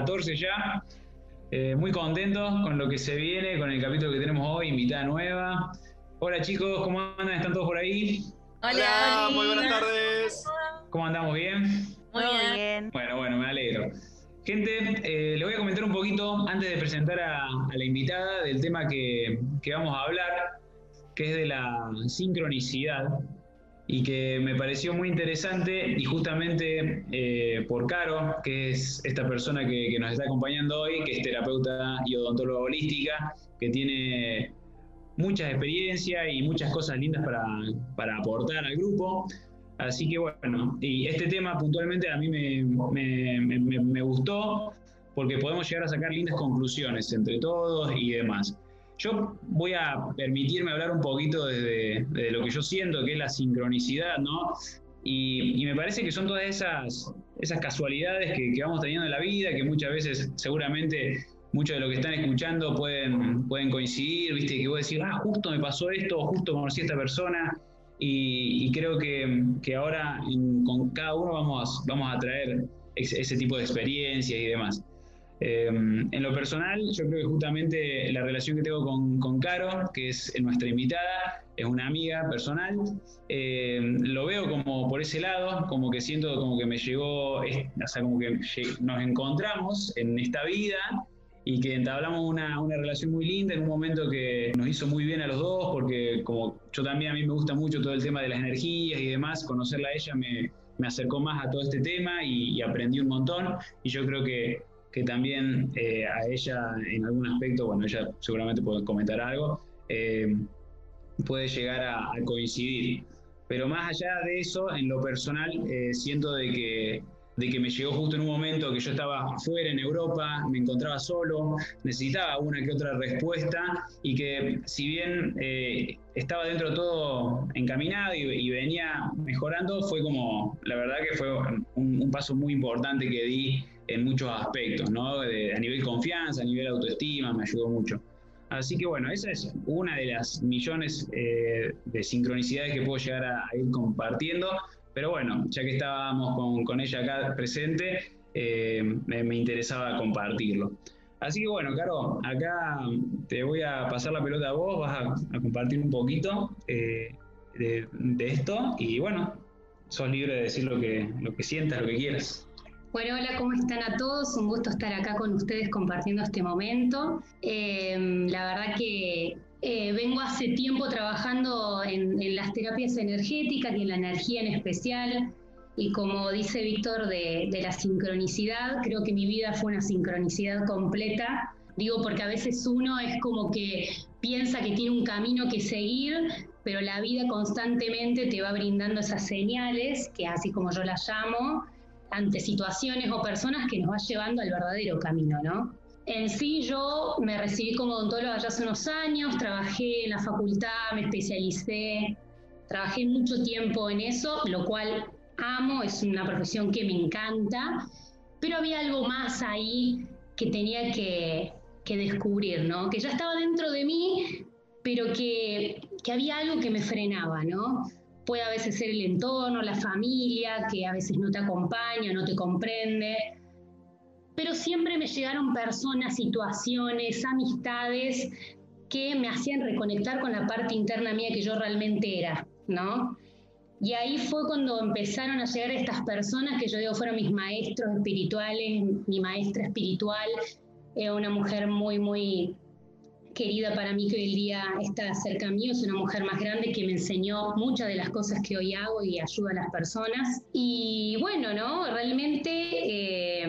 capítulo número 14 ya. Eh, muy contentos con lo que se viene, con el capítulo que tenemos hoy, invitada nueva. Hola chicos, ¿cómo andan? ¿Están todos por ahí? Hola, muy buenas tardes. ¿Cómo andamos? ¿Bien? Muy bien. Bueno, bueno, me alegro. Gente, eh, le voy a comentar un poquito antes de presentar a, la invitada del tema que, que vamos a hablar, que es de la sincronicidad y que me pareció muy interesante y justamente eh, por Caro, que es esta persona que, nos está acompañando hoy, que es terapeuta y odontóloga holística, que tiene muchas experiencias y muchas cosas lindas para, para aportar al grupo. Así que bueno, y este tema puntualmente a mí me, me, me gustó porque podemos llegar a sacar lindas conclusiones entre todos y demás. Yo voy a permitirme hablar un poquito desde, lo que yo siento, que es la sincronicidad, ¿no? Y, me parece que son todas esas, esas casualidades que, vamos teniendo en la vida, que muchas veces seguramente muchos de los que están escuchando pueden, pueden coincidir, ¿viste? Que vos decís, ah, justo me pasó esto, justo conocí a esta persona. Y, creo que, que ahora con cada uno vamos, vamos a traer ese tipo de experiencias y demás. Em, en lo personal, yo creo que justamente la relación que tengo con, con Caro, que es nuestra invitada, es una amiga personal, em, lo veo como por ese lado, como que siento como que me llegó, o sea, como que nos encontramos en esta vida y que entablamos una, una, relación muy linda en un momento que nos hizo muy bien a los dos, porque como yo también a mí me gusta mucho todo el tema de las energías y demás, conocerla a ella me, me acercó más a todo este tema y, y aprendí un montón. Y yo creo que que también eh, a ella en algún aspecto, bueno, ella seguramente puede comentar algo, eh, puede llegar a, coincidir. Pero más allá de eso, en lo personal, eh, siento de que, de que me llegó justo en un momento que yo estaba fuera en Europa, me encontraba solo, necesitaba una que otra respuesta y que si bien estaba dentro de todo encaminado y, venía mejorando, fue como, la verdad que fue un paso muy importante que di en muchos aspectos, ¿no? a nivel confianza, a nivel autoestima, me ayudó mucho. Así que bueno, esa es una de las millones eh, de sincronicidades que puedo llegar a, ir compartiendo. Pero bueno, ya que estábamos con, con ella acá presente, eh, me, interesaba compartirlo. Así que bueno, Caro, acá te voy a pasar la pelota a vos, vas a, compartir un poquito eh, de, de, esto y bueno, sos libre de decir lo que, lo que sientas, lo que quieras. Bueno, hola, ¿cómo están a todos? Un gusto estar acá con ustedes compartiendo este momento. Em, la verdad que eh, vengo hace tiempo trabajando en, las terapias energéticas y en la energía en especial. Y como dice Víctor de, de la sincronicidad, creo que mi vida fue una sincronicidad completa. Digo porque a veces uno es como que piensa que tiene un camino que seguir, pero la vida constantemente te va brindando esas señales, que así como yo las llamo, ante situaciones o personas que nos va llevando al verdadero camino, ¿no? En sí, yo me recibí como odontóloga ya hace unos años, trabajé en la facultad, me especialicé, trabajé mucho tiempo en eso, lo cual amo, es una profesión que me encanta, pero había algo más ahí que tenía que, que descubrir, ¿no? Que ya estaba dentro de mí, pero que, que había algo que me frenaba, ¿no? Puede a veces ser el entorno, la familia, que a veces no te acompaña, no te comprende. Pero siempre me llegaron personas, situaciones, amistades que me hacían reconectar con la parte interna mía que yo realmente era, ¿no? Y ahí fue cuando empezaron a llegar estas personas que yo digo fueron mis maestros espirituales, mi maestra espiritual, eh, una mujer muy, muy querida para mí que hoy el día está cerca mío, es una mujer más grande que me enseñó muchas de las cosas que hoy hago y ayuda a las personas. Y bueno, ¿no? Realmente eh,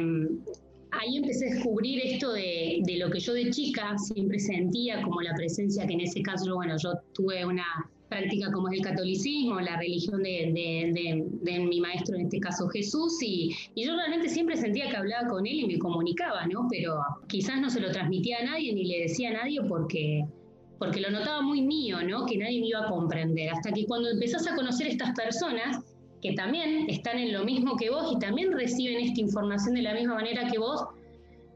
ahí empecé a descubrir esto de, de, lo que yo de chica siempre sentía como la presencia que en ese caso, bueno, yo tuve una práctica como es el catolicismo, la religión de, mi maestro, en este caso Jesús, y, yo realmente siempre sentía que hablaba con él y me comunicaba, ¿no? Pero quizás no se lo transmitía a nadie ni le decía a nadie porque, porque lo notaba muy mío, ¿no? Que nadie me iba a comprender. Hasta que cuando empezás a conocer estas personas, que también están en lo mismo que vos y también reciben esta información de la misma manera que vos,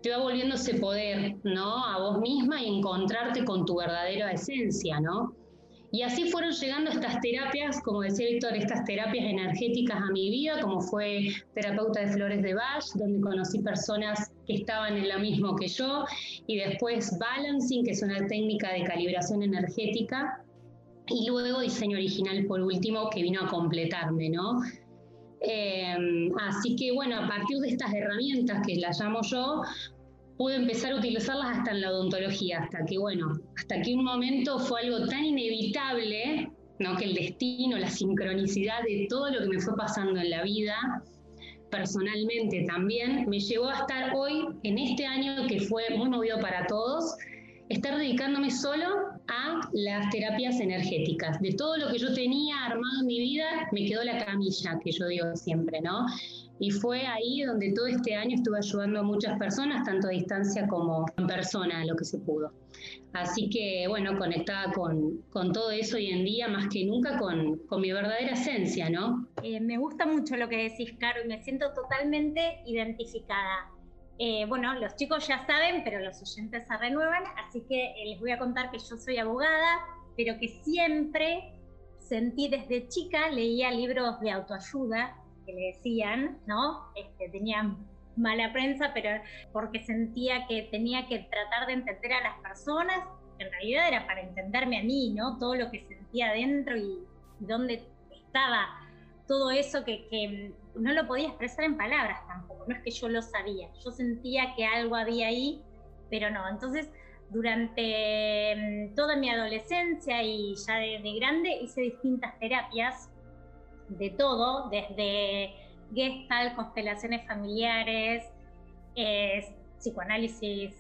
te va volviendo ese poder, ¿no? A vos misma y encontrarte con tu verdadera esencia, ¿no? Y así fueron llegando estas terapias, como decía Víctor, estas terapias energéticas a mi vida, como fue terapeuta de flores de Bach, donde conocí personas que estaban en lo mismo que yo, y después balancing, que es una técnica de calibración energética, y luego diseño original por último, que vino a completarme, ¿no? Eh, así que bueno, a partir de estas herramientas que las llamo yo, pude empezar a utilizarlas hasta en la odontología, hasta que, bueno, hasta que un momento fue algo tan inevitable, ¿no? que el destino, la sincronicidad de todo lo que me fue pasando en la vida, personalmente también, me llevó a estar hoy, en este año que fue muy movido para todos, estar dedicándome solo a las terapias energéticas. De todo lo que yo tenía armado en mi vida, me quedó la camilla, que yo digo siempre, ¿no? Y fue ahí donde todo este año estuve ayudando a muchas personas, tanto a distancia como en persona, lo que se pudo. Así que, bueno, conectada con, con todo eso hoy en día, más que nunca con, con mi verdadera esencia, ¿no? Eh, me gusta mucho lo que decís, Caro, y me siento totalmente identificada. Eh, bueno, los chicos ya saben, pero los oyentes se renuevan, así que eh, les voy a contar que yo soy abogada, pero que siempre sentí desde chica, leía libros de autoayuda que le decían, ¿no? Este, tenían mala prensa, pero porque sentía que tenía que tratar de entender a las personas, en realidad era para entenderme a mí, ¿no? Todo lo que sentía adentro y, dónde estaba todo eso que, no lo podía expresar en palabras tampoco, no es que yo lo sabía, yo sentía que algo había ahí, pero no, entonces durante mm, toda mi adolescencia y ya de, de grande hice distintas terapias de todo, desde gestalt, constelaciones familiares, psicoanálisis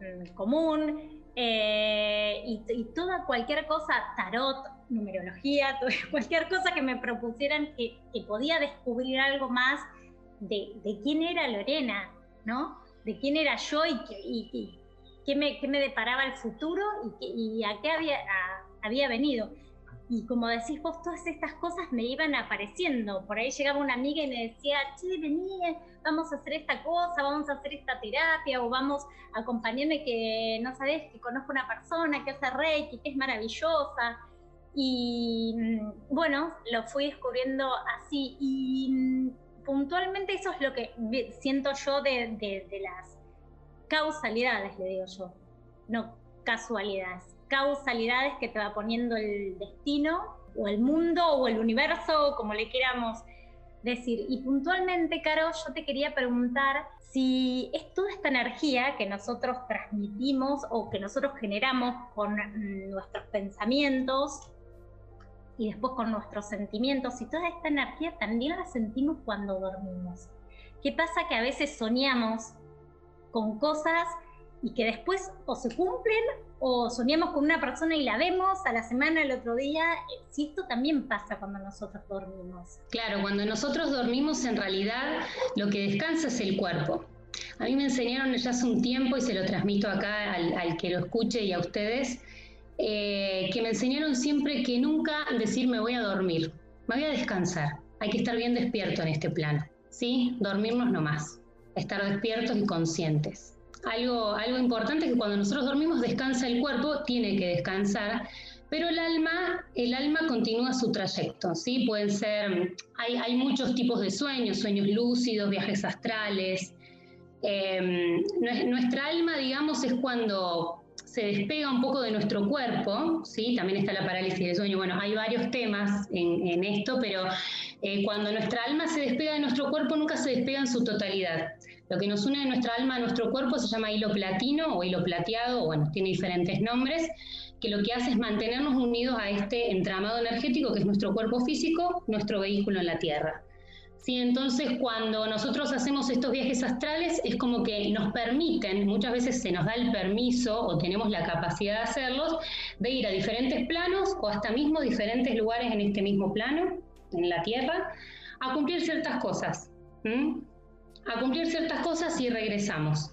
mm, común eh, y, toda cualquier cosa, tarot, numerología, cualquier cosa que me propusieran que, podía descubrir algo más de, quién era Lorena, ¿no? De quién era yo y, qué, me, me, deparaba el futuro y, a qué había, había venido. Y como decís vos, todas estas cosas me iban apareciendo. Por ahí llegaba una amiga y me decía, che, vení, vamos a hacer esta cosa, vamos a hacer esta terapia, o vamos a acompañarme que no sabés, que conozco una persona que hace reiki, que es maravillosa. Y mm, bueno, lo fui descubriendo así. Y mm, puntualmente eso es lo que siento yo de, de las causalidades, le digo yo, no casualidades causalidades que te va poniendo el destino o el mundo o el universo, como le queramos decir. Y puntualmente, Caro, yo te quería preguntar si es toda esta energía que nosotros transmitimos o que nosotros generamos con nuestros pensamientos y después con nuestros sentimientos, si toda esta energía también la sentimos cuando dormimos. ¿Qué pasa que a veces soñamos con cosas y que después o se cumplen o soñamos con una persona y la vemos a la semana, el otro día, si esto también pasa cuando nosotros dormimos. Claro, cuando nosotros dormimos en realidad lo que descansa es el cuerpo. A mí me enseñaron ya hace un tiempo y se lo transmito acá al, que lo escuche y a ustedes, eh, que me enseñaron siempre que nunca decir me voy a dormir, me voy a descansar. Hay que estar bien despierto en este plano, ¿sí? Dormirnos nomás, estar despiertos y conscientes algo, algo importante que cuando nosotros dormimos descansa el cuerpo, tiene que descansar, pero el alma, el alma continúa su trayecto, ¿sí? Pueden ser, hay, hay muchos tipos de sueños, sueños lúcidos, viajes astrales. Em, nuestra alma, digamos, es cuando se despega un poco de nuestro cuerpo, ¿sí? También está la parálisis del sueño. Bueno, hay varios temas en, en esto, pero eh, cuando nuestra alma se despega de nuestro cuerpo, nunca se despega en su totalidad. Lo que nos une de nuestra alma a nuestro cuerpo se llama hilo platino o hilo plateado, bueno, tiene diferentes nombres, que lo que hace es mantenernos unidos a este entramado energético que es nuestro cuerpo físico, nuestro vehículo en la Tierra. Sí, entonces cuando nosotros hacemos estos viajes astrales es como que nos permiten, muchas veces se nos da el permiso o tenemos la capacidad de hacerlos, de ir a diferentes planos o hasta mismo diferentes lugares en este mismo plano, en la Tierra, a cumplir ciertas cosas a cumplir ciertas cosas y regresamos.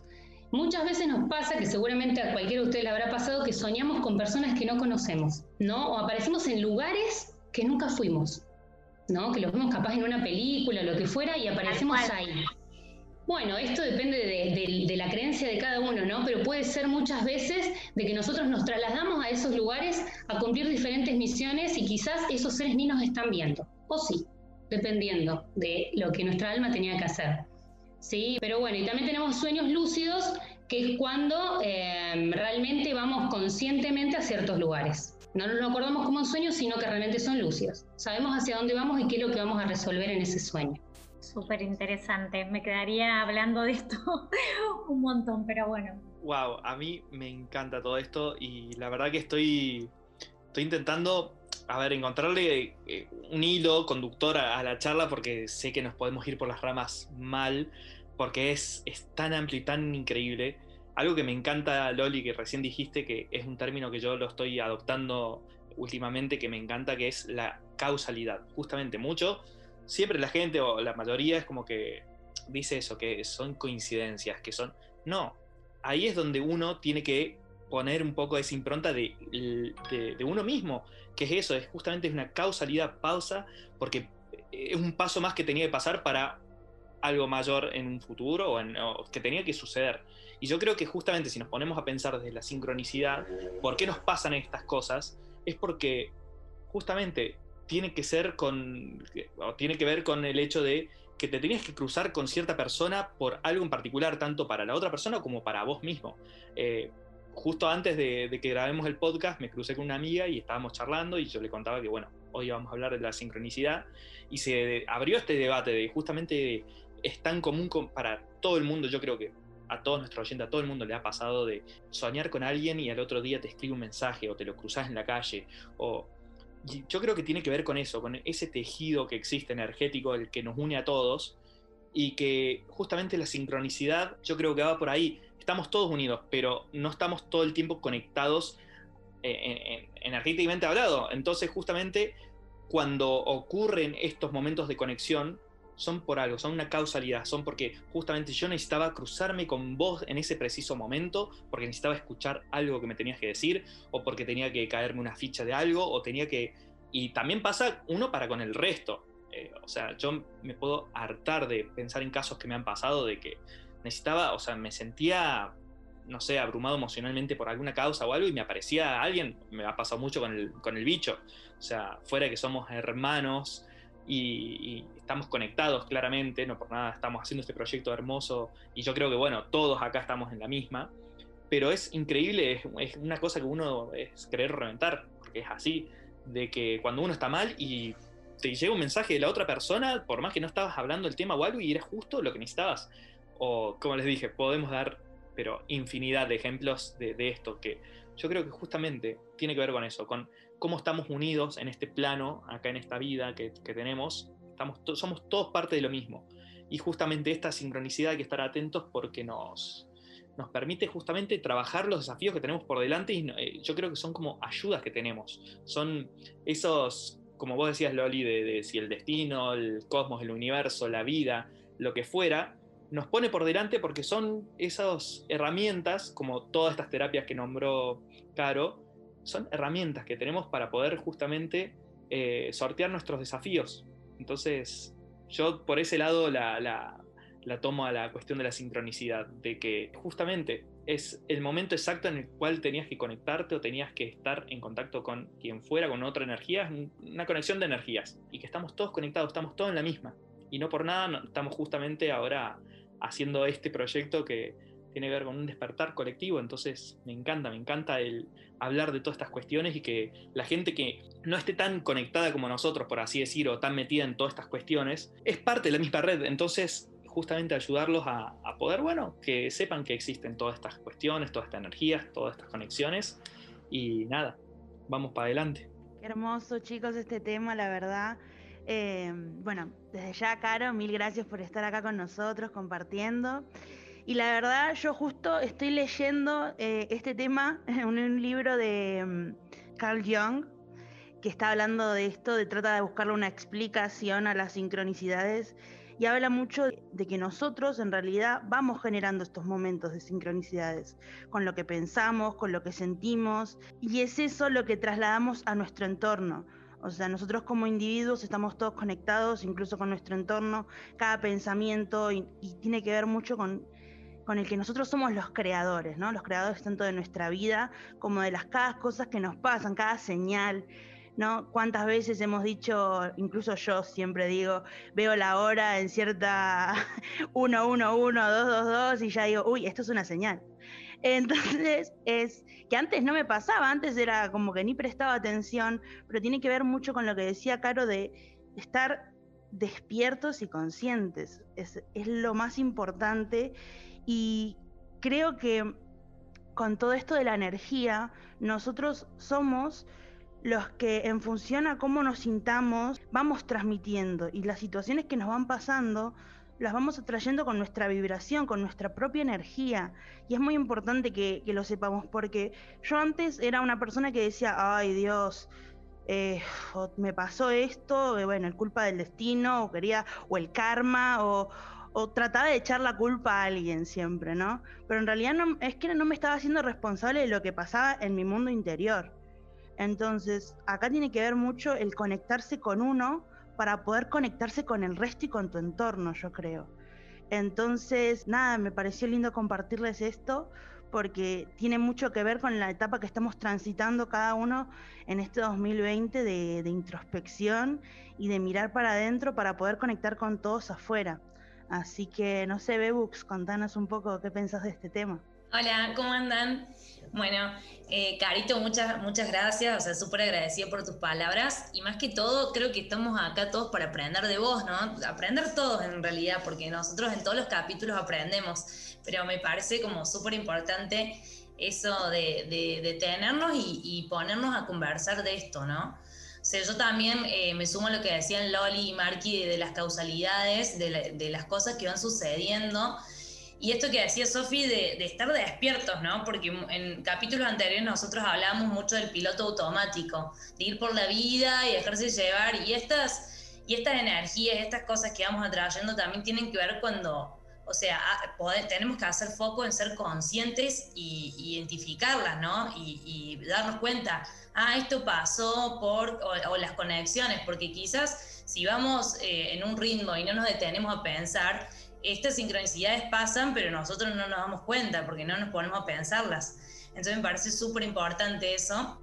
Muchas veces nos pasa, que seguramente a cualquiera de ustedes le habrá pasado, que soñamos con personas que no conocemos, ¿no? O aparecemos en lugares que nunca fuimos, ¿no? Que los vemos capaz en una película, lo que fuera, y aparecemos ahí. Bueno, esto depende de, la creencia de cada uno, ¿no? Pero puede ser muchas veces de que nosotros nos trasladamos a esos lugares a cumplir diferentes misiones y quizás esos seres ni nos están viendo, o sí, dependiendo de lo que nuestra alma tenía que hacer. Sí, pero bueno, y también tenemos sueños lúcidos, que es cuando eh, realmente vamos conscientemente a ciertos lugares. No nos acordamos como un sueño, sino que realmente son lúcidos. Sabemos hacia dónde vamos y qué es lo que vamos a resolver en ese sueño. Súper interesante. Me quedaría hablando de esto un montón, pero bueno. Wow, a mí me encanta todo esto y la verdad que estoy, estoy intentando, a ver, encontrarle eh, un hilo conductor a, la charla porque sé que nos podemos ir por las ramas mal, porque es, es tan amplio y tan increíble. Algo que me encanta, Loli, que recién dijiste, que es un término que yo lo estoy adoptando últimamente, que me encanta, que es la causalidad. Justamente mucho siempre la gente o la mayoría es como que dice eso, que son coincidencias, que son... No, ahí es donde uno tiene que poner un poco esa impronta de, de, uno mismo, que es eso, es justamente una causalidad pausa, porque es un paso más que tenía que pasar para algo mayor en un futuro o, en, que tenía que suceder. Y yo creo que justamente si nos ponemos a pensar desde la sincronicidad, ¿por qué nos pasan estas cosas? Es porque justamente tiene que ser con, o tiene que ver con el hecho de que te tenías que cruzar con cierta persona por algo en particular, tanto para la otra persona como para vos mismo. Eh, justo antes de, que grabemos el podcast me crucé con una amiga y estábamos charlando y yo le contaba que, bueno, hoy vamos a hablar de la sincronicidad y se abrió este debate de justamente es tan común para todo el mundo, yo creo que a todos nuestros oyentes, a todo el mundo le ha pasado de soñar con alguien y al otro día te escribe un mensaje o te lo cruzas en la calle o yo creo que tiene que ver con eso, con ese tejido que existe energético, el que nos une a todos, y que justamente la sincronicidad, yo creo que va por ahí. Estamos todos unidos, pero no estamos todo el tiempo conectados eh, energéticamente hablado. Entonces, justamente cuando ocurren estos momentos de conexión, son por algo, son una causalidad, son porque justamente yo necesitaba cruzarme con vos en ese preciso momento, porque necesitaba escuchar algo que me tenías que decir, o porque tenía que caerme una ficha de algo, o tenía que... Y también pasa uno para con el resto. Eh, o sea, yo me puedo hartar de pensar en casos que me han pasado de que necesitaba, o sea, me sentía, no sé, abrumado emocionalmente por alguna causa o algo y me aparecía alguien, me ha pasado mucho con el, con el bicho. O sea, fuera de que somos hermanos, y, estamos conectados claramente, no por nada estamos haciendo este proyecto hermoso y yo creo que bueno, todos acá estamos en la misma, pero es increíble, es, una cosa que uno es querer reventar, porque es así, de que cuando uno está mal y te llega un mensaje de la otra persona, por más que no estabas hablando el tema o algo y era justo lo que necesitabas, o como les dije, podemos dar pero infinidad de ejemplos de, de esto, que yo creo que justamente tiene que ver con eso, con cómo estamos unidos en este plano, acá en esta vida que, tenemos, estamos somos todos parte de lo mismo. Y justamente esta sincronicidad hay que estar atentos porque nos, nos permite justamente trabajar los desafíos que tenemos por delante y eh, yo creo que son como ayudas que tenemos. Son esos, como vos decías Loli, de, si el destino, el cosmos, el universo, la vida, lo que fuera, nos pone por delante porque son esas herramientas, como todas estas terapias que nombró Caro, son herramientas que tenemos para poder justamente eh, sortear nuestros desafíos. Entonces, yo por ese lado la, la, tomo a la cuestión de la sincronicidad, de que justamente es el momento exacto en el cual tenías que conectarte o tenías que estar en contacto con quien fuera, con otra energía, una conexión de energías, y que estamos todos conectados, estamos todos en la misma. Y no por nada estamos justamente ahora haciendo este proyecto que, tiene que ver con un despertar colectivo, entonces me encanta, me encanta el hablar de todas estas cuestiones y que la gente que no esté tan conectada como nosotros, por así decir, o tan metida en todas estas cuestiones, es parte de la misma red, entonces justamente ayudarlos a, poder, bueno, que sepan que existen todas estas cuestiones, todas estas energías, todas estas conexiones y nada, vamos para adelante. Qué hermoso chicos este tema, la verdad. Eh, bueno, desde ya, Caro, mil gracias por estar acá con nosotros compartiendo. Y la verdad, yo justo estoy leyendo eh, este tema en un libro de mm, Carl Jung, que está hablando de esto, de trata de buscarle una explicación a las sincronicidades y habla mucho de que nosotros en realidad vamos generando estos momentos de sincronicidades, con lo que pensamos, con lo que sentimos, y es eso lo que trasladamos a nuestro entorno. O sea, nosotros como individuos estamos todos conectados, incluso con nuestro entorno, cada pensamiento, y, tiene que ver mucho con, con el que nosotros somos los creadores, ¿no? Los creadores tanto de nuestra vida como de las cada cosas que nos pasan, cada señal, ¿no? Cuántas veces hemos dicho, incluso yo siempre digo, veo la hora en cierta 1, 1, 1, 2, 2, 2 y ya digo, uy, esto es una señal. Entonces, es que antes no me pasaba, antes era como que ni prestaba atención, pero tiene que ver mucho con lo que decía Caro de estar despiertos y conscientes. Es, es lo más importante y creo que con todo esto de la energía, nosotros somos los que en función a cómo nos sintamos vamos transmitiendo y las situaciones que nos van pasando las vamos atrayendo con nuestra vibración, con nuestra propia energía. Y es muy importante que, lo sepamos porque yo antes era una persona que decía, ay Dios, eh, me pasó esto, eh, bueno, es culpa del destino, o quería, o el karma, o, o trataba de echar la culpa a alguien siempre, ¿no? Pero en realidad no, es que no me estaba haciendo responsable de lo que pasaba en mi mundo interior. Entonces, acá tiene que ver mucho el conectarse con uno para poder conectarse con el resto y con tu entorno, yo creo. Entonces, nada, me pareció lindo compartirles esto porque tiene mucho que ver con la etapa que estamos transitando cada uno en este 2020 de, introspección y de mirar para adentro para poder conectar con todos afuera. Así que, no sé, Bebux, contanos un poco qué pensás de este tema. Hola, ¿cómo andan? Bueno, eh, Carito, muchas, muchas gracias, o sea, súper agradecida por tus palabras y más que todo, creo que estamos acá todos para aprender de vos, ¿no? Aprender todos en realidad, porque nosotros en todos los capítulos aprendemos, pero me parece como súper importante eso de, detenernos y, ponernos a conversar de esto, ¿no? O sea, yo también eh, me sumo a lo que decían Loli y Marky de, las causalidades, de, de las cosas que van sucediendo y esto que decía Sofi de, estar despiertos, ¿no? Porque en capítulos anteriores nosotros hablábamos mucho del piloto automático, de ir por la vida y dejarse llevar. Y estas, y estas energías, estas cosas que vamos atrayendo también tienen que ver cuando, o sea, tenemos que hacer foco en ser conscientes y, identificarlas, ¿no? Y, darnos cuenta, ah, esto pasó por, o, las conexiones, porque quizás si vamos eh, en un ritmo y no nos detenemos a pensar, estas sincronicidades pasan, pero nosotros no nos damos cuenta porque no nos ponemos a pensarlas. Entonces me parece súper importante eso.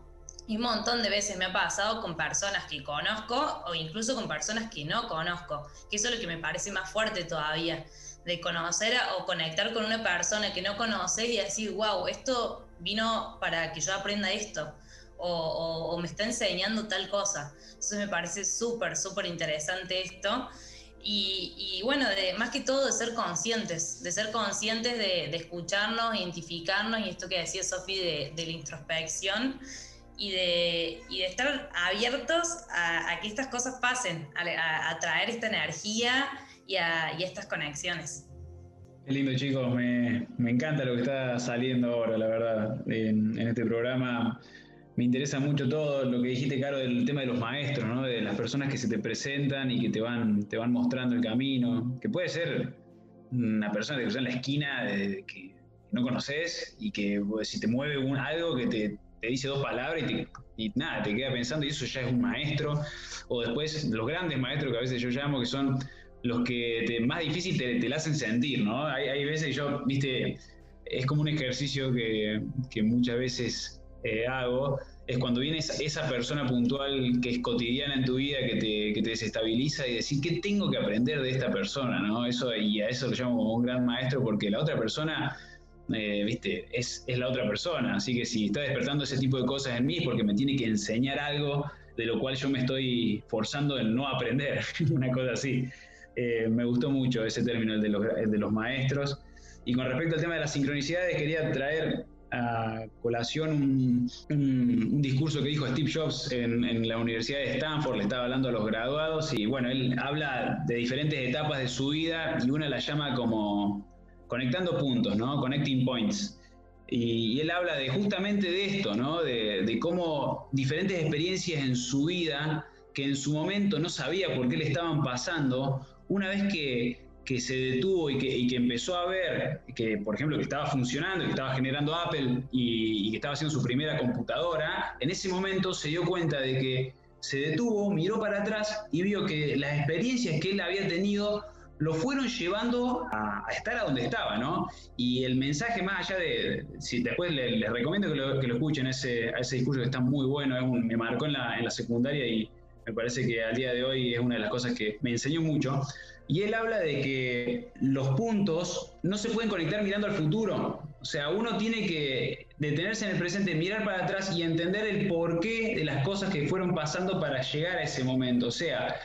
Y un montón de veces me ha pasado con personas que conozco o incluso con personas que no conozco, que eso es lo que me parece más fuerte todavía, de conocer o conectar con una persona que no conoces y decir, wow, esto vino para que yo aprenda esto, o, o me está enseñando tal cosa. Entonces me parece súper, súper interesante esto. Y, bueno, más que todo de ser conscientes, de ser conscientes de, escucharnos, identificarnos, y esto que decía Sofi de, la introspección, y de, y de estar abiertos a, que estas cosas pasen, a, traer esta energía y a, estas conexiones. Qué lindo chicos, me, encanta lo que está saliendo ahora, la verdad, en este programa me interesa mucho todo lo que dijiste, Caro, del tema de los maestros, ¿no? de las personas que se te presentan y que te van, te van mostrando el camino, que puede ser una persona que está en la esquina que no conoces y que pues, si te mueve algo que te, dice dos palabras y, nada, te queda pensando y eso ya es un maestro, o después los grandes maestros que a veces yo llamo, que son los que más difícil te, te hacen sentir, ¿no? Hay, hay veces yo, viste, es como un ejercicio que muchas veces eh, hago es cuando viene esa, persona puntual que es cotidiana en tu vida, que te, que te, desestabiliza y decir, ¿qué tengo que aprender de esta persona? ¿no? Eso, y a eso lo llamo como un gran maestro porque la otra persona, eh, viste, es, es, la otra persona. Así que si está despertando ese tipo de cosas en mí es porque me tiene que enseñar algo de lo cual yo me estoy forzando en no aprender, una cosa así. Eh, me gustó mucho ese término, el de los, el de los maestros. Y con respecto al tema de las sincronicidades, quería traer a un, discurso que dijo Steve Jobs en, la Universidad de Stanford, le estaba hablando a los graduados y bueno, él habla de diferentes etapas de su vida y una la llama como conectando puntos, ¿no? Connecting points. Y, él habla de justamente de esto, ¿no? De cómo diferentes experiencias en su vida que en su momento no sabía por qué le estaban pasando, una vez que que se detuvo y que, empezó a ver que, por ejemplo, que estaba funcionando, que estaba generando Apple y, que estaba haciendo su primera computadora, en ese momento se dio cuenta de que se detuvo, miró para atrás y vio que las experiencias que él había tenido lo fueron llevando a, estar a donde estaba, ¿no? Y el mensaje más allá de, si después les, recomiendo que lo, que lo escuchen ese, a ese discurso que está muy bueno, me marcó en la, en la secundaria y me parece que al día de hoy es una de las cosas que me enseñó mucho. Y él habla de que los puntos no se pueden conectar mirando al futuro. O sea, uno tiene que detenerse en el presente, mirar para atrás y entender el porqué de las cosas que fueron pasando para llegar a ese momento. O sea,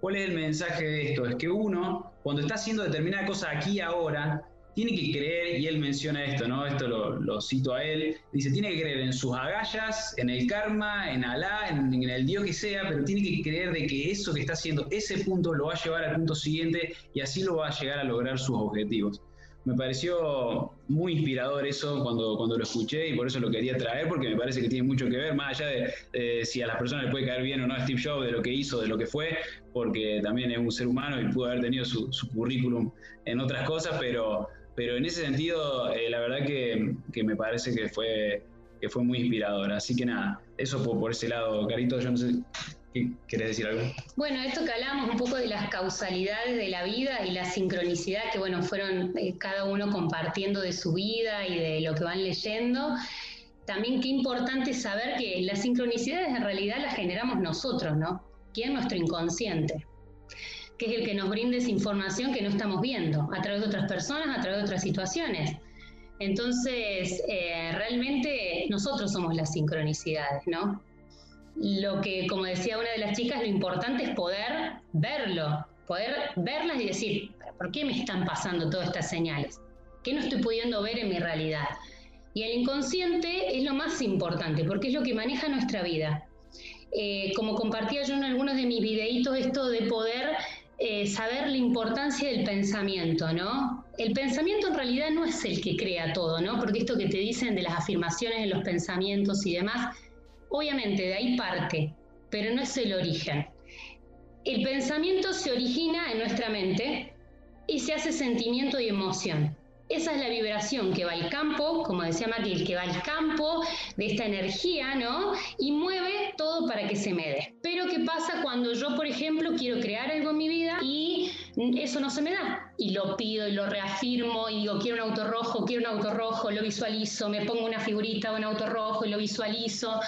¿cuál es el mensaje de esto? Es que uno, cuando está haciendo determinada cosa aquí ahora, tiene que creer, y él menciona esto, ¿no? Esto lo, cito a él, dice, tiene que creer en sus agallas, en el karma, en Alá, en, el Dios que sea, pero tiene que creer de que eso que está haciendo, ese punto lo va a llevar al punto siguiente y así lo va a llegar a lograr sus objetivos. Me pareció muy inspirador eso cuando, cuando lo escuché y por eso lo quería traer, porque me parece que tiene mucho que ver, más allá de, si a las personas les puede caer bien o no a Steve Jobs, de lo que hizo, de lo que fue, porque también es un ser humano y pudo haber tenido su, su currículum en otras cosas, pero, pero en ese sentido, eh, la verdad que, me parece que fue, que fue muy inspirador. Así que nada, eso por, ese lado, Carito, yo no sé, ¿querés decir algo? Bueno, esto que hablábamos un poco de las causalidades de la vida y la sincronicidad que, bueno, fueron eh, cada uno compartiendo de su vida y de lo que van leyendo. También qué importante saber que las sincronicidades en realidad las generamos nosotros, ¿no? Es nuestro inconsciente que es el que nos brinda esa información que no estamos viendo a través de otras personas, a través de otras situaciones. Entonces, eh, realmente nosotros somos las sincronicidades, ¿no? Lo que, como decía una de las chicas, lo importante es poder verlo, poder verlas y decir, ¿por qué me están pasando todas estas señales? ¿Qué no estoy pudiendo ver en mi realidad? Y el inconsciente es lo más importante, porque es lo que maneja nuestra vida. Eh, como compartía yo en algunos de mis videitos, esto de poder eh, saber la importancia del pensamiento, ¿no? El pensamiento en realidad no es el que crea todo, ¿no? Porque esto que te dicen de las afirmaciones en los pensamientos y demás, obviamente de ahí parte, pero no es el origen. El pensamiento se origina en nuestra mente y se hace sentimiento y emoción. Esa es la vibración que va al campo, como decía Matil, que va al campo de esta energía, ¿no? Y mueve todo para que se me dé. Pero ¿qué pasa cuando yo, por ejemplo, quiero crear algo en mi vida y eso no se me da? Y lo pido y lo reafirmo y digo, quiero un auto rojo, quiero un auto rojo, lo visualizo, me pongo una figurita de un auto rojo y lo visualizo,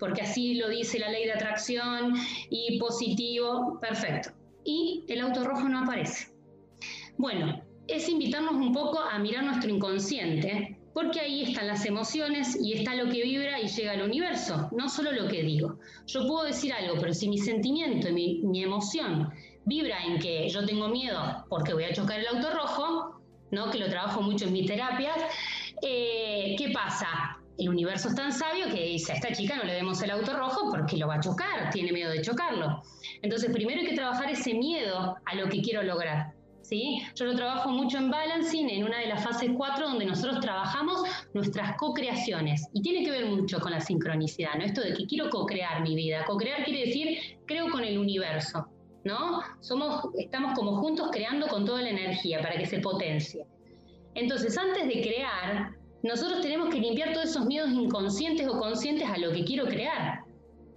porque así lo dice la ley de atracción y positivo, perfecto. Y el auto rojo no aparece. Bueno, es invitarnos un poco a mirar nuestro inconsciente, porque ahí están las emociones y está lo que vibra y llega al universo, no solo lo que digo. Yo puedo decir algo, pero si mi sentimiento y mi, emoción vibra en que yo tengo miedo porque voy a chocar el auto rojo, ¿no? que lo trabajo mucho en mis terapias, eh, ¿qué pasa? El universo es tan sabio que dice, a esta chica no le demos el auto rojo porque lo va a chocar, tiene miedo de chocarlo. Entonces, primero hay que trabajar ese miedo a lo que quiero lograr. Yo lo trabajo mucho en Balancing, en una de las fases 4, donde nosotros trabajamos nuestras co-creaciones. Y tiene que ver mucho con la sincronicidad, ¿no? Esto de que quiero co-crear mi vida. Co-crear quiere decir, creo con el universo, ¿no? Somos, estamos como juntos creando con toda la energía para que se potencie. Entonces, antes de crear, nosotros tenemos que limpiar todos esos miedos inconscientes o conscientes a lo que quiero crear.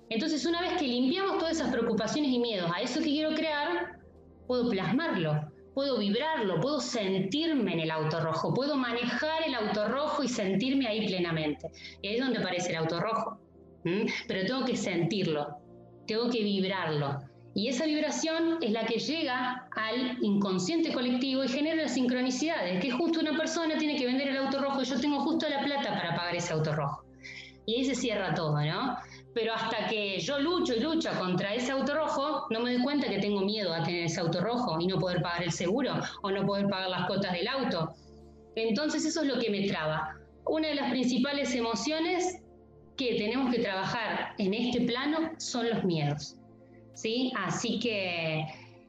Entonces, una vez que limpiamos todas esas preocupaciones y miedos a eso que quiero crear, puedo plasmarlo puedo vibrarlo, puedo sentirme en el auto rojo, puedo manejar el auto rojo y sentirme ahí plenamente. Y ahí es donde aparece el auto rojo. Pero tengo que sentirlo, tengo que vibrarlo. Y esa vibración es la que llega al inconsciente colectivo y genera las sincronicidades, que justo una persona tiene que vender el auto rojo y yo tengo justo la plata para pagar ese auto rojo. Y ahí se cierra todo, ¿no? Pero hasta que yo lucho y lucho contra ese auto rojo, no me doy cuenta que tengo miedo a tener ese auto rojo y no poder pagar el seguro o no poder pagar las cotas del auto. Entonces eso es lo que me traba. Una de las principales emociones que tenemos que trabajar en este plano son los miedos. ¿sí? Así que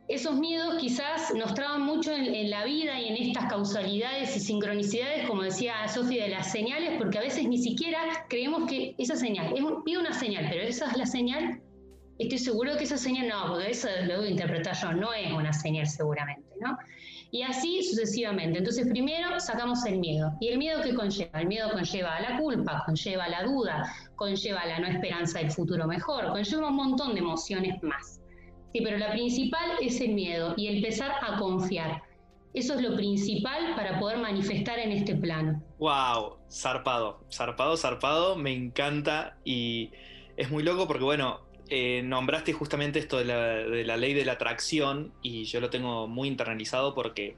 esos miedos quizás nos traban mucho en, la vida y en estas causalidades y sincronicidades, como decía Sofía, de las señales, porque a veces ni siquiera creemos que esa señal, es pido una señal, pero esa es la señal, estoy seguro que esa señal no, porque eso lo debo interpretar yo, no es una señal seguramente. ¿no? Y así sucesivamente. Entonces, primero sacamos el miedo. ¿Y el miedo qué conlleva? El miedo conlleva a la culpa, conlleva a la duda, conlleva a la no esperanza del futuro mejor, conlleva un montón de emociones más. Sí, pero la principal es el miedo y empezar a confiar. Eso es lo principal para poder manifestar en este plano. ¡Wow! Zarpado, zarpado, zarpado, me encanta y es muy loco porque, bueno, eh, nombraste justamente esto de la, ley de la atracción y yo lo tengo muy internalizado porque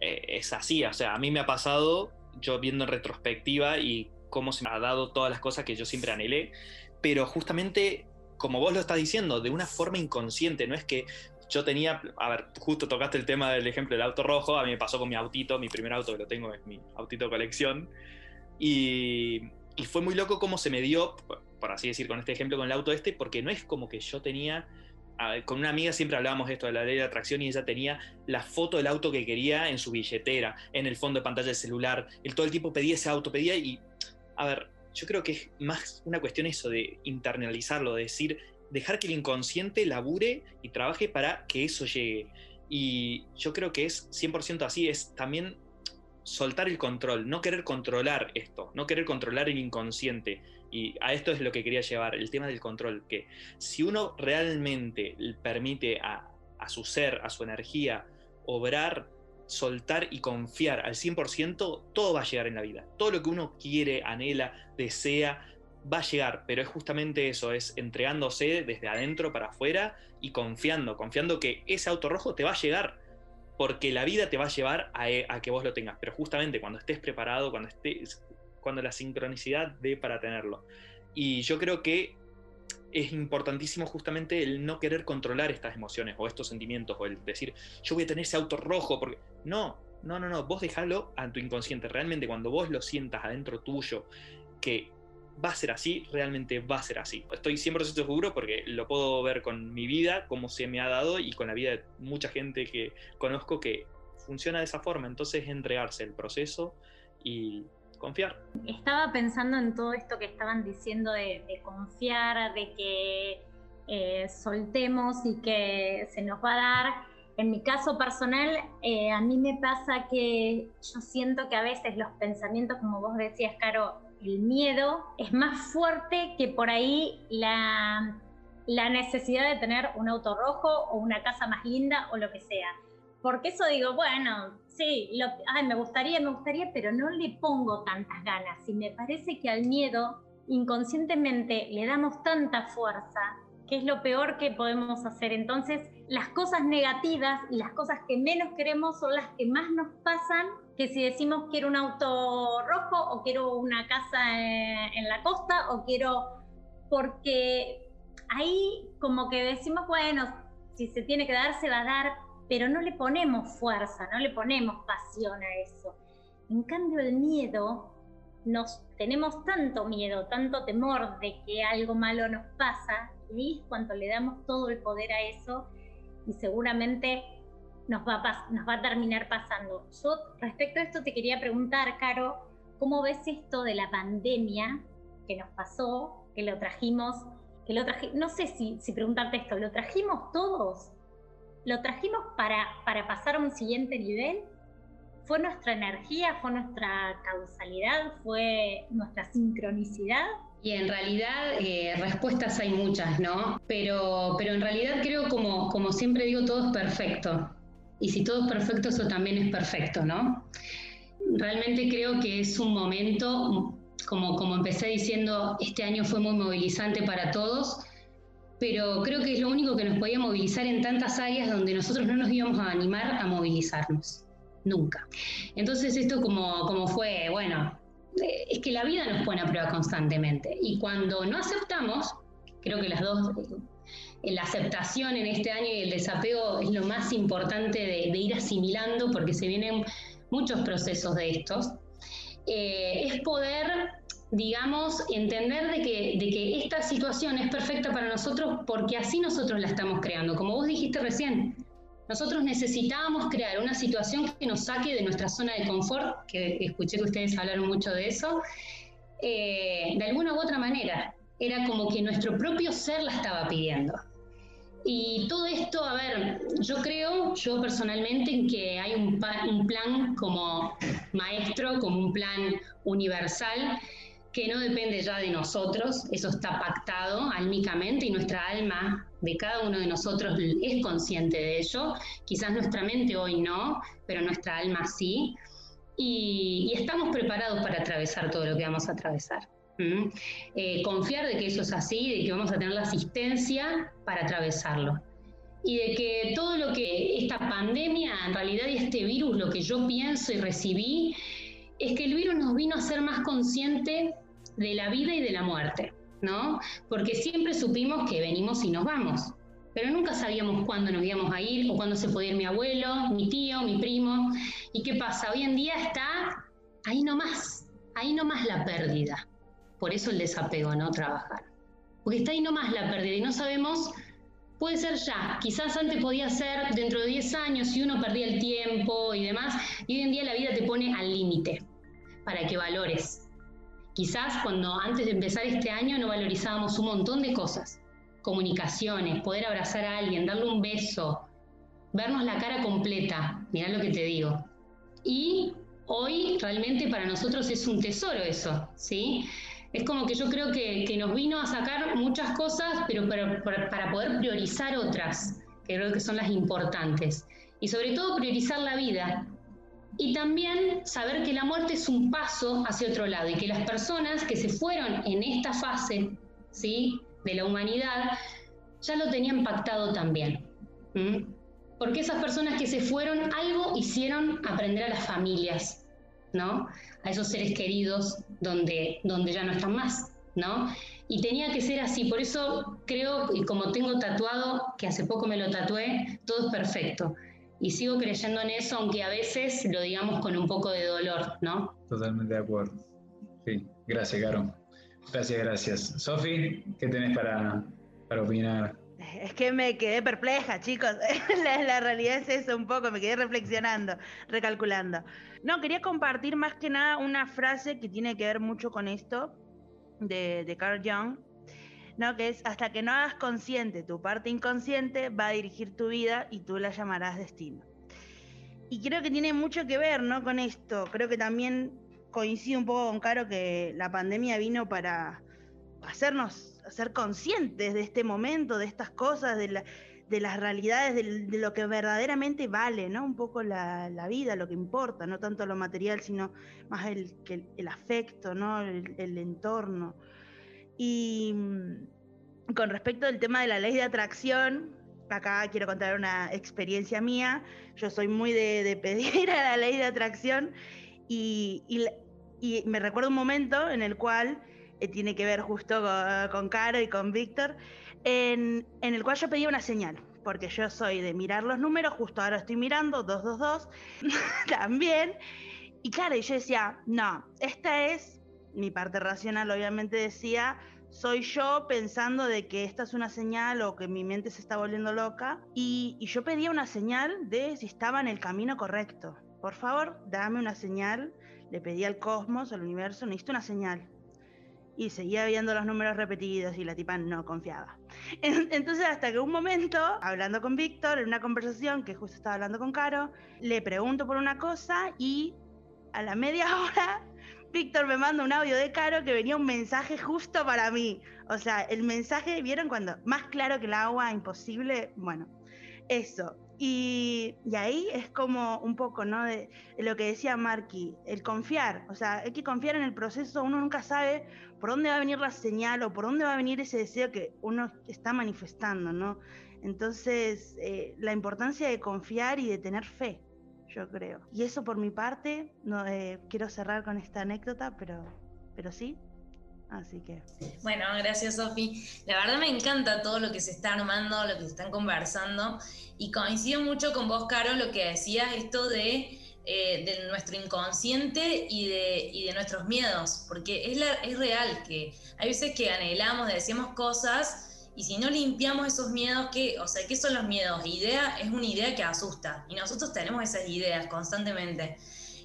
eh, es así, o sea, a mí me ha pasado, yo viendo en retrospectiva y cómo se me ha dado todas las cosas que yo siempre anhelé, pero justamente, como vos lo estás diciendo, de una forma inconsciente, no es que yo tenía, a ver, justo tocaste el tema del ejemplo del auto rojo, a mí me pasó con mi autito, mi primer auto que lo tengo es mi autito colección, y, y fue muy loco cómo se me dio, por así decir, con este ejemplo, con el auto este, porque no es como que yo tenía, con una amiga siempre hablábamos esto de la ley de atracción y ella tenía la foto del auto que quería en su billetera, en el fondo de pantalla del celular, él todo el tiempo pedía ese auto, pedía y, a ver, yo creo que es más una cuestión eso de internalizarlo, de decir, dejar que el inconsciente labure y trabaje para que eso llegue. Y yo creo que es 100% así, es también soltar el control, no querer controlar esto, no querer controlar el inconsciente, y a esto es lo que quería llevar, el tema del control, que si uno realmente permite a, su ser, a su energía, obrar, soltar y confiar al 100%, todo va a llegar en la vida. Todo lo que uno quiere, anhela, desea, va a llegar, pero es justamente eso, es entregándose desde adentro para afuera y confiando, confiando que ese auto rojo te va a llegar, porque la vida te va a llevar a, que vos lo tengas, pero justamente cuando estés preparado, cuando estés cuando la sincronicidad dé para tenerlo. Y yo creo que es importantísimo justamente el no querer controlar estas emociones o estos sentimientos o el decir, yo voy a tener ese auto rojo porque... No, no, no, no, vos dejalo a tu inconsciente. Realmente cuando vos lo sientas adentro tuyo, que va a ser así, realmente va a ser así. Estoy 100% seguro porque lo puedo ver con mi vida, cómo se me ha dado y con la vida de mucha gente que conozco que funciona de esa forma. Entonces entregarse el proceso y confiar. Estaba pensando en todo esto que estaban diciendo de, confiar, de que eh, soltemos y que se nos va a dar. En mi caso personal, eh, a mí me pasa que yo siento que a veces los pensamientos, como vos decías, Caro, el miedo es más fuerte que por ahí la, la necesidad de tener un auto rojo o una casa más linda o lo que sea. Porque eso digo, bueno, sí, ay, me gustaría, me gustaría, pero no le pongo tantas ganas. Y me parece que al miedo inconscientemente le damos tanta fuerza que es lo peor que podemos hacer. Entonces, las cosas negativas y las cosas que menos queremos son las que más nos pasan que si decimos quiero un auto rojo o quiero una casa en la costa o quiero porque ahí como que decimos, bueno, si se tiene que dar, se va a dar, pero no le ponemos fuerza, no le ponemos pasión a eso. En cambio, el miedo, nos tenemos tanto miedo, tanto temor de que algo malo nos pasa, y es cuando le damos todo el poder a eso y seguramente nos va, a nos va a terminar pasando. Yo respecto a esto te quería preguntar, Caro, ¿cómo ves esto de la pandemia que nos pasó, que lo trajimos, que lo trajimos, no sé si, si preguntarte esto, ¿lo trajimos todos? Lo trajimos para, para pasar a un siguiente nivel. Fue nuestra energía, fue nuestra causalidad, fue nuestra sincronicidad. Y en realidad eh, respuestas hay muchas, ¿no? Pero, pero en realidad creo, como, como siempre digo, todo es perfecto. Y si todo es perfecto, eso también es perfecto, ¿no? Realmente creo que es un momento, como, como empecé diciendo, este año fue muy movilizante para todos pero creo que es lo único que nos podía movilizar en tantas áreas donde nosotros no nos íbamos a animar a movilizarnos, nunca. Entonces esto como, como fue, bueno, eh, es que la vida nos pone a prueba constantemente y cuando no aceptamos, creo que las dos, eh, la aceptación en este año y el desapego es lo más importante de, ir asimilando porque se vienen muchos procesos de estos, eh, es poder digamos, entender de que, de que esta situación es perfecta para nosotros porque así nosotros la estamos creando. Como vos dijiste recién, nosotros necesitábamos crear una situación que nos saque de nuestra zona de confort, que escuché que ustedes hablaron mucho de eso, eh, de alguna u otra manera. Era como que nuestro propio ser la estaba pidiendo. Y todo esto, a ver, yo creo, yo personalmente, en que hay un, un plan como maestro, como un plan universal, que no depende ya de nosotros, eso está pactado álmicamente y nuestra alma de cada uno de nosotros es consciente de ello, quizás nuestra mente hoy no, pero nuestra alma sí, y, estamos preparados para atravesar todo lo que vamos a atravesar. Eh, confiar de que eso es así, de que vamos a tener la asistencia para atravesarlo. Y de que todo lo que esta pandemia, en realidad, y este virus, lo que yo pienso y recibí, es que el virus nos vino a ser más consciente de la vida y de la muerte, ¿no? Porque siempre supimos que venimos y nos vamos, pero nunca sabíamos cuándo nos íbamos a ir o cuándo se podía ir mi abuelo, mi tío, mi primo. ¿Y qué pasa? Hoy en día está ahí nomás, ahí nomás la pérdida. Por eso el desapego, ¿no? Trabajar. Porque está ahí nomás la pérdida y no sabemos, puede ser ya, quizás antes podía ser dentro de 10 años si uno perdía el tiempo y demás, y hoy en día la vida te pone al límite para que valores. Quizás cuando antes de empezar este año no valorizábamos un montón de cosas, comunicaciones, poder abrazar a alguien, darle un beso, vernos la cara completa, mirá lo que te digo. Y hoy realmente para nosotros es un tesoro eso, ¿sí? Es como que yo creo que, nos vino a sacar muchas cosas, pero para, poder priorizar otras, que creo que son las importantes. Y sobre todo priorizar la vida, y también saber que la muerte es un paso hacia otro lado y que las personas que se fueron en esta fase ¿sí? de la humanidad ya lo tenían pactado también. Porque esas personas que se fueron algo hicieron aprender a las familias, ¿no? A esos seres queridos donde, donde ya no están más, ¿no? Y tenía que ser así, por eso creo, y como tengo tatuado, que hace poco me lo tatué, todo es perfecto y sigo creyendo en eso, aunque a veces lo digamos con un poco de dolor, ¿no? Totalmente de acuerdo. Sí, gracias, Caro. Gracias, gracias. Sofi, ¿qué tenés para, para opinar? Es que me quedé perpleja, chicos. la, realidad es eso un poco, me quedé reflexionando, recalculando. No, quería compartir más que nada una frase que tiene que ver mucho con esto de, Carl Jung, ¿no? Que es hasta que no hagas consciente tu parte inconsciente, va a dirigir tu vida y tú la llamarás destino. Y creo que tiene mucho que ver, ¿no? Con esto. Creo que también coincide un poco con Caro que la pandemia vino para hacernos ser conscientes de este momento, de estas cosas, de, las realidades, de, lo que verdaderamente vale, ¿no? Un poco la, vida, lo que importa, no tanto lo material, sino más el, el afecto, ¿no? el entorno. Y mm, con respecto al tema de la ley de atracción, acá quiero contar una experiencia mía. Yo soy muy de, pedir a la ley de atracción y, me recuerdo un momento en el cual eh, tiene que ver justo con, Caro y con Víctor, en, el cual yo pedía una señal, porque yo soy de mirar los números, justo ahora estoy mirando 222 también. Y claro, yo decía, no, esta es mi parte racional obviamente decía, soy yo pensando de que esta es una señal o que mi mente se está volviendo loca y, yo pedía una señal de si estaba en el camino correcto. Por favor, dame una señal. Le pedí al cosmos, al universo, necesito una señal. Y seguía viendo los números repetidos y la tipa no confiaba. Entonces, hasta que un momento, hablando con Víctor, en una conversación que justo estaba hablando con Caro, le pregunto por una cosa y a la media hora Víctor me manda un audio de Caro que venía un mensaje justo para mí. O sea, el mensaje, ¿vieron cuando más claro que el agua, imposible? Bueno, eso. Y, ahí es como un poco, ¿no? De, lo que decía Marky, el confiar. O sea, hay que confiar en el proceso. Uno nunca sabe por dónde va a venir la señal o por dónde va a venir ese deseo que uno está manifestando, ¿no? Entonces, eh, la importancia de confiar y de tener fe yo creo. Y eso por mi parte, eh, quiero cerrar con esta anécdota, pero, pero sí. Así que. Bueno, gracias Sofi. La verdad me encanta todo lo que se está armando, lo que se están conversando. Y coincido mucho con vos, Caro, lo que decías, esto de, eh, de nuestro inconsciente y de, y de nuestros miedos. Porque es, la, es real que hay veces que anhelamos, decimos cosas y si no limpiamos esos miedos, ¿qué, o sea, ¿qué son los miedos? Idea es una idea que asusta y nosotros tenemos esas ideas constantemente.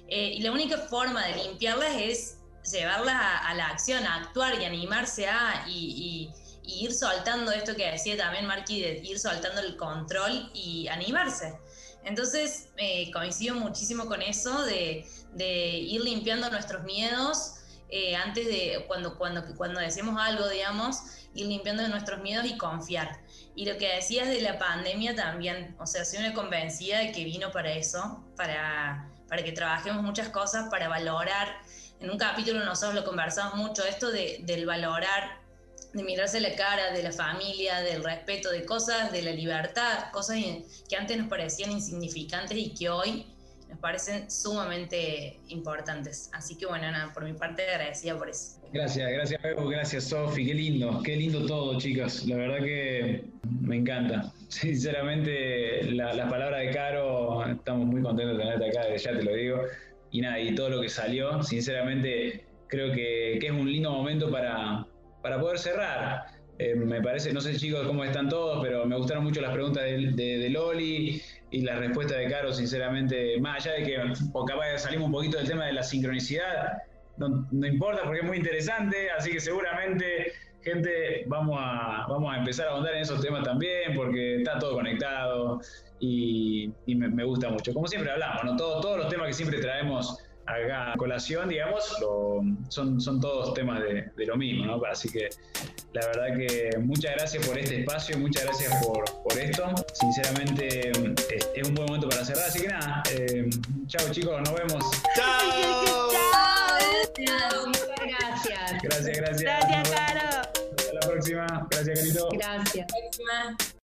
Eh, y la única forma de limpiarlas es llevarlas a, la acción, a actuar y animarse a y, ir soltando esto que decía también Marky, de ir soltando el control y animarse. Entonces, eh, coincido muchísimo con eso, de, ir limpiando nuestros miedos eh, antes de, cuando, cuando, cuando decimos algo, digamos, ir limpiando nuestros miedos y confiar. Y lo que decías de la pandemia también, o sea, soy una convencida de que vino para eso, para, para que trabajemos muchas cosas, para valorar. En un capítulo nosotros lo conversamos mucho, esto de, del valorar, de mirarse la cara, de la familia, del respeto, de cosas, de la libertad, cosas que antes nos parecían insignificantes y que hoy nos parecen sumamente importantes. Así que bueno, nada, por mi parte agradecida por eso. Gracias, gracias Bebo, gracias Sofi, qué lindo, qué lindo todo chicas, la verdad que me encanta. Sinceramente, las palabras de Caro, estamos muy contentos de tenerte acá, ya te lo digo, y nada, y todo lo que salió, sinceramente creo que, es un lindo momento para, para poder cerrar. Eh, me parece, no sé chicos cómo están todos, pero me gustaron mucho las preguntas de, Loli y la respuesta de Caro, sinceramente, más allá de que o capaz de salimos un poquito del tema de la sincronicidad, no, importa porque es muy interesante, así que seguramente, gente, vamos a, vamos a empezar a ahondar en esos temas también, porque está todo conectado y, me, gusta mucho. Como siempre hablamos, ¿no? todos los temas que siempre traemos acá a colación, digamos, son, son todos temas de, lo mismo, ¿no? Así que la verdad que muchas gracias por este espacio, muchas gracias por, esto. Sinceramente es, un buen momento para cerrar, así que nada, eh, chao chicos, nos vemos. Chao. chao. Gracias. Gracias, gracias. Gracias, Caro. Hasta la próxima. Gracias, Carito. Gracias.